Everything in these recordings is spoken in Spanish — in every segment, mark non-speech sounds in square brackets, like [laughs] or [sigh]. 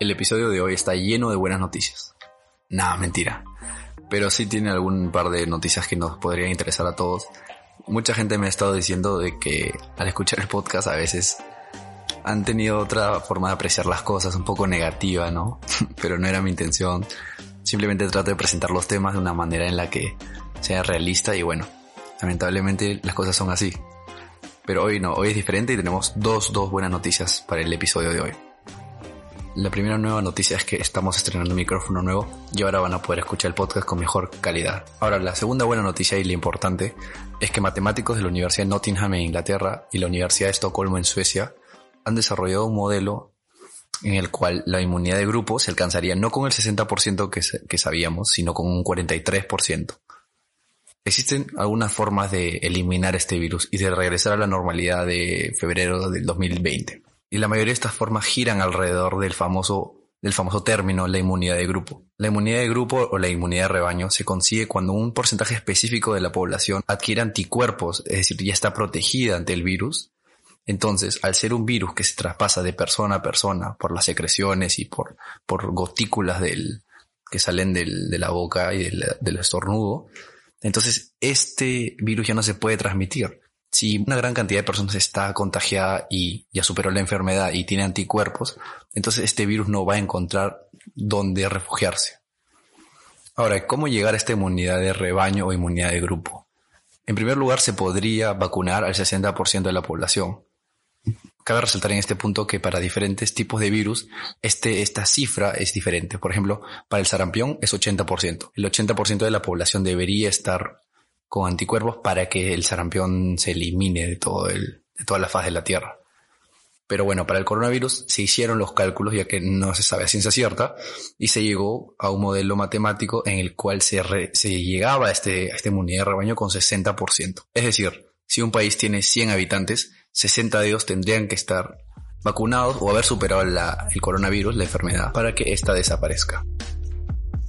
El episodio de hoy está lleno de buenas noticias. Nada, mentira. Pero sí tiene algún par de noticias que nos podrían interesar a todos. Mucha gente me ha estado diciendo de que al escuchar el podcast a veces han tenido otra forma de apreciar las cosas, un poco negativa, ¿no? [laughs] Pero no era mi intención. Simplemente trato de presentar los temas de una manera en la que sea realista y bueno, lamentablemente las cosas son así. Pero hoy no, hoy es diferente y tenemos dos, dos buenas noticias para el episodio de hoy. La primera nueva noticia es que estamos estrenando un micrófono nuevo y ahora van a poder escuchar el podcast con mejor calidad. Ahora, la segunda buena noticia y la importante es que matemáticos de la Universidad de Nottingham en Inglaterra y la Universidad de Estocolmo en Suecia han desarrollado un modelo en el cual la inmunidad de grupo se alcanzaría no con el 60% que, que sabíamos, sino con un 43%. Existen algunas formas de eliminar este virus y de regresar a la normalidad de febrero del 2020 y la mayoría de estas formas giran alrededor del famoso, del famoso término la inmunidad de grupo. La inmunidad de grupo o la inmunidad de rebaño se consigue cuando un porcentaje específico de la población adquiere anticuerpos, es decir, ya está protegida ante el virus. Entonces, al ser un virus que se traspasa de persona a persona por las secreciones y por, por gotículas del, que salen del, de la boca y del, del estornudo, entonces este virus ya no se puede transmitir si una gran cantidad de personas está contagiada y ya superó la enfermedad y tiene anticuerpos, entonces este virus no va a encontrar dónde refugiarse. Ahora, ¿cómo llegar a esta inmunidad de rebaño o inmunidad de grupo? En primer lugar, se podría vacunar al 60% de la población. Cabe resaltar en este punto que para diferentes tipos de virus, este, esta cifra es diferente. Por ejemplo, para el sarampión es 80%. El 80% de la población debería estar con anticuerpos para que el sarampión se elimine de, todo el, de toda la faz de la Tierra. Pero bueno, para el coronavirus se hicieron los cálculos ya que no se sabe a ciencia cierta y se llegó a un modelo matemático en el cual se, se llegaba a, este, a de rebaño con 60%. Es decir, si un país tiene 100 habitantes, 60 de ellos tendrían que estar vacunados o haber superado el coronavirus, la enfermedad, para que ésta desaparezca.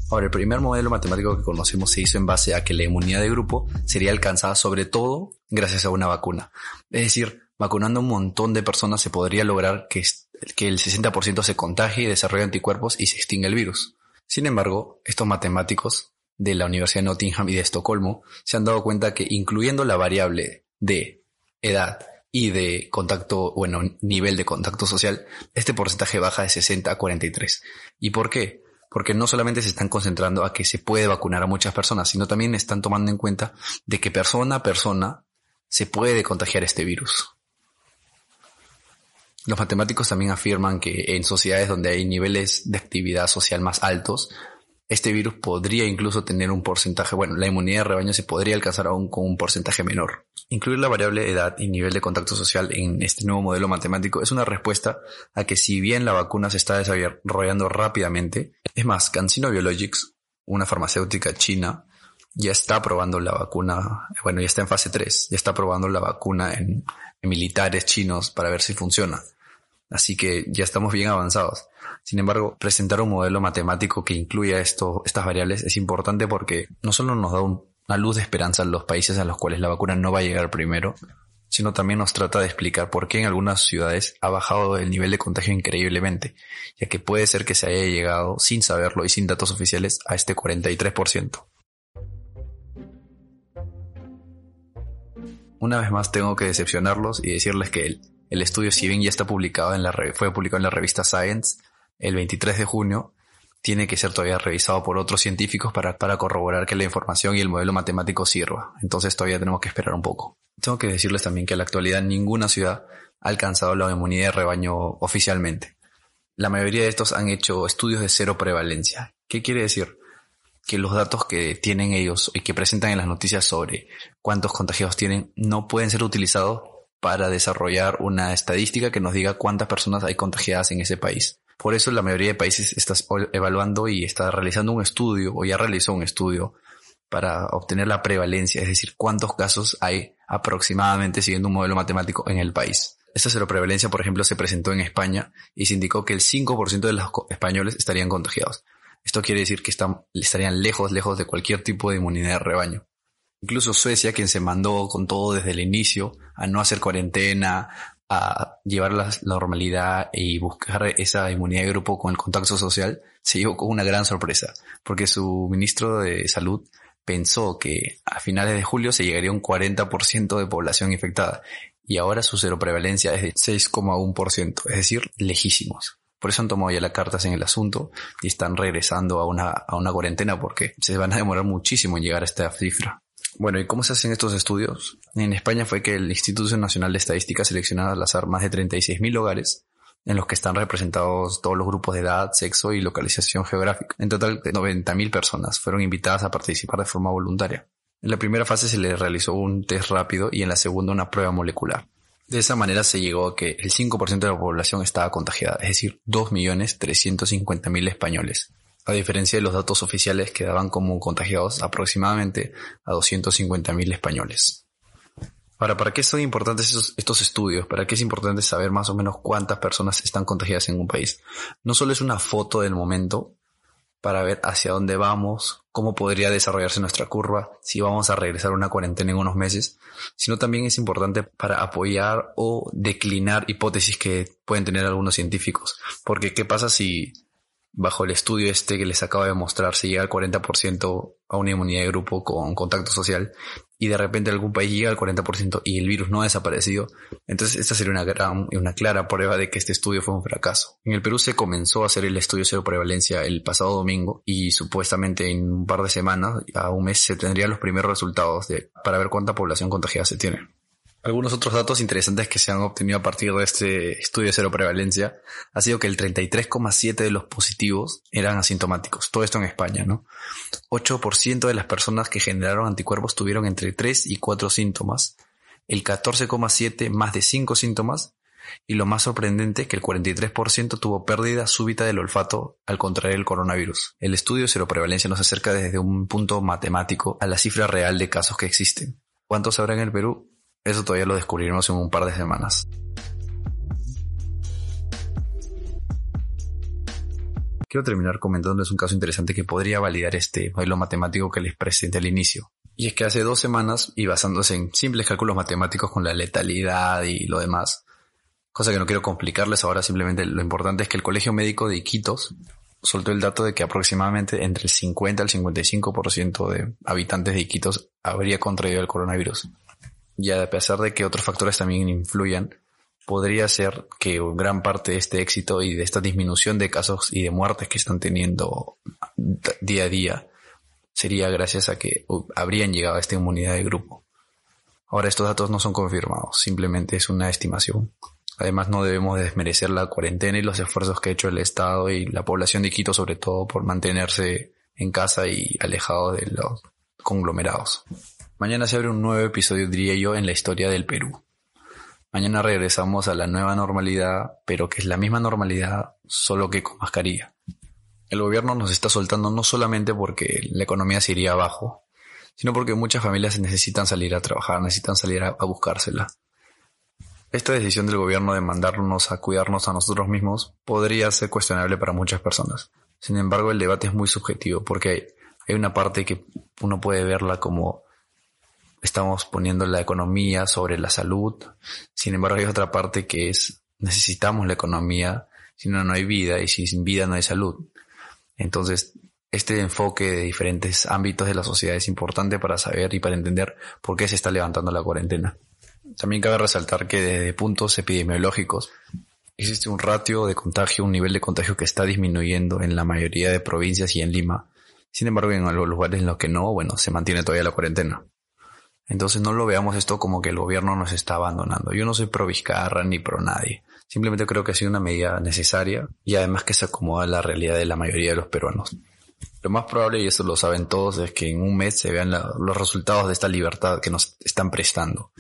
Ahora, el primer modelo matemático que conocemos se hizo en base a que la inmunidad de grupo sería alcanzada sobre todo gracias a una vacuna. Es decir, vacunando un montón de personas se podría lograr que, que el 60% se contagie y desarrolle anticuerpos y se extinga el virus. Sin embargo, estos matemáticos de la Universidad de Nottingham y de Estocolmo se han dado cuenta que incluyendo la variable de edad y de contacto, bueno, nivel de contacto social, este porcentaje baja de 60 a 43. ¿Y por qué? Porque no solamente se están concentrando a que se puede vacunar a muchas personas, sino también están tomando en cuenta de que persona a persona se puede contagiar este virus. Los matemáticos también afirman que en sociedades donde hay niveles de actividad social más altos, este virus podría incluso tener un porcentaje, bueno, la inmunidad de rebaño se podría alcanzar aún con un porcentaje menor. Incluir la variable edad y nivel de contacto social en este nuevo modelo matemático es una respuesta a que si bien la vacuna se está desarrollando rápidamente, es más, CanSino Biologics, una farmacéutica china, ya está probando la vacuna, bueno, ya está en fase 3, ya está probando la vacuna en, en militares chinos para ver si funciona. Así que ya estamos bien avanzados. Sin embargo, presentar un modelo matemático que incluya estas variables es importante porque no solo nos da una luz de esperanza en los países a los cuales la vacuna no va a llegar primero, sino también nos trata de explicar por qué en algunas ciudades ha bajado el nivel de contagio increíblemente, ya que puede ser que se haya llegado sin saberlo y sin datos oficiales a este 43%. Una vez más tengo que decepcionarlos y decirles que el, el estudio, si bien ya está publicado en la fue publicado en la revista Science el 23 de junio, tiene que ser todavía revisado por otros científicos para, para corroborar que la información y el modelo matemático sirva. Entonces todavía tenemos que esperar un poco. Tengo que decirles también que en la actualidad ninguna ciudad ha alcanzado la inmunidad de rebaño oficialmente. La mayoría de estos han hecho estudios de cero prevalencia. ¿Qué quiere decir? Que los datos que tienen ellos y que presentan en las noticias sobre cuántos contagiados tienen no pueden ser utilizados para desarrollar una estadística que nos diga cuántas personas hay contagiadas en ese país. Por eso la mayoría de países está evaluando y está realizando un estudio o ya realizó un estudio para obtener la prevalencia, es decir, cuántos casos hay aproximadamente siguiendo un modelo matemático en el país. Esta seroprevalencia, por ejemplo, se presentó en España y se indicó que el 5% de los españoles estarían contagiados. Esto quiere decir que están, estarían lejos, lejos de cualquier tipo de inmunidad de rebaño. Incluso Suecia, quien se mandó con todo desde el inicio a no hacer cuarentena, a llevar la normalidad y buscar esa inmunidad de grupo con el contacto social, se llevó con una gran sorpresa, porque su ministro de salud pensó que a finales de julio se llegaría a un 40% de población infectada y ahora su cero prevalencia es de 6,1%, es decir, lejísimos. Por eso han tomado ya las cartas en el asunto y están regresando a una, a una cuarentena porque se van a demorar muchísimo en llegar a esta cifra. Bueno, ¿y cómo se hacen estos estudios? En España fue que el Instituto Nacional de Estadística seleccionó al azar más de 36.000 hogares en los que están representados todos los grupos de edad, sexo y localización geográfica. En total, 90.000 personas fueron invitadas a participar de forma voluntaria. En la primera fase se les realizó un test rápido y en la segunda una prueba molecular. De esa manera se llegó a que el 5% de la población estaba contagiada, es decir, 2.350.000 españoles a diferencia de los datos oficiales que daban como contagiados aproximadamente a 250.000 españoles. Ahora, ¿para qué son importantes estos, estudios? ¿Para qué es importante saber más o menos cuántas personas están contagiadas en un país? No solo es una foto del momento para ver hacia dónde vamos, cómo podría desarrollarse nuestra curva, si vamos a regresar a una cuarentena en unos meses, sino también es importante para apoyar o declinar hipótesis que pueden tener algunos científicos. Porque, ¿qué pasa si bajo el estudio este que les acaba de mostrar, se llega al 40% a una inmunidad de grupo con contacto social y de repente algún país llega al 40% y el virus no ha desaparecido, entonces esta sería una, gran, una clara prueba de que este estudio fue un fracaso. En el Perú se comenzó a hacer el estudio cero prevalencia el pasado domingo y supuestamente en un par de semanas, a un mes, se tendrían los primeros resultados de, para ver cuánta población contagiada se tiene. Algunos otros datos interesantes que se han obtenido a partir de este estudio de cero prevalencia ha sido que el 33,7 de los positivos eran asintomáticos. Todo esto en España, ¿no? 8% de las personas que generaron anticuerpos tuvieron entre 3 y 4 síntomas. El 14,7 más de 5 síntomas. Y lo más sorprendente es que el 43% tuvo pérdida súbita del olfato al contraer el coronavirus. El estudio de cero prevalencia nos acerca desde un punto matemático a la cifra real de casos que existen. ¿Cuántos habrá en el Perú? Eso todavía lo descubriremos en un par de semanas. Quiero terminar comentándoles un caso interesante que podría validar este modelo matemático que les presenté al inicio. Y es que hace dos semanas, y basándose en simples cálculos matemáticos con la letalidad y lo demás, cosa que no quiero complicarles ahora, simplemente lo importante es que el Colegio Médico de Iquitos soltó el dato de que aproximadamente entre el 50 al 55% de habitantes de Iquitos habría contraído el coronavirus y a pesar de que otros factores también influyan, podría ser que gran parte de este éxito y de esta disminución de casos y de muertes que están teniendo día a día sería gracias a que habrían llegado a esta inmunidad de grupo. Ahora estos datos no son confirmados, simplemente es una estimación. Además no debemos desmerecer la cuarentena y los esfuerzos que ha hecho el Estado y la población de Quito sobre todo por mantenerse en casa y alejado de los conglomerados. Mañana se abre un nuevo episodio, diría yo, en la historia del Perú. Mañana regresamos a la nueva normalidad, pero que es la misma normalidad, solo que con mascarilla. El gobierno nos está soltando no solamente porque la economía se iría abajo, sino porque muchas familias necesitan salir a trabajar, necesitan salir a, buscársela. Esta decisión del gobierno de mandarnos a cuidarnos a nosotros mismos podría ser cuestionable para muchas personas. Sin embargo, el debate es muy subjetivo porque hay una parte que uno puede verla como estamos poniendo la economía sobre la salud. Sin embargo, hay otra parte que es necesitamos la economía, si no, no hay vida y sin vida no hay salud. Entonces, este enfoque de diferentes ámbitos de la sociedad es importante para saber y para entender por qué se está levantando la cuarentena. También cabe resaltar que desde puntos epidemiológicos existe un ratio de contagio, un nivel de contagio que está disminuyendo en la mayoría de provincias y en Lima. Sin embargo, en algunos lugares en los que no, bueno, se mantiene todavía la cuarentena. Entonces no lo veamos esto como que el gobierno nos está abandonando. Yo no soy pro Vizcarra ni pro nadie. Simplemente creo que ha sido una medida necesaria y además que se acomoda a la realidad de la mayoría de los peruanos. Lo más probable, y eso lo saben todos, es que en un mes se vean los resultados de esta libertad que nos están prestando.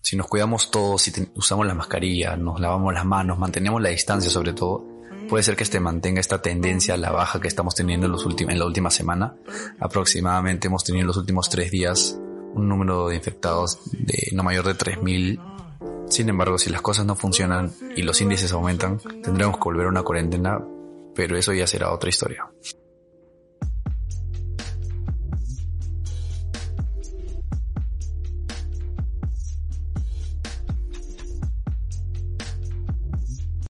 Si nos cuidamos todos, si usamos la mascarilla, nos lavamos las manos, mantenemos la distancia sobre todo, Puede ser que este mantenga esta tendencia a la baja que estamos teniendo en, los en la última semana. Aproximadamente hemos tenido en los últimos tres días un número de infectados de no mayor de 3.000. Sin embargo, si las cosas no funcionan y los índices aumentan, tendremos que volver a una cuarentena, pero eso ya será otra historia.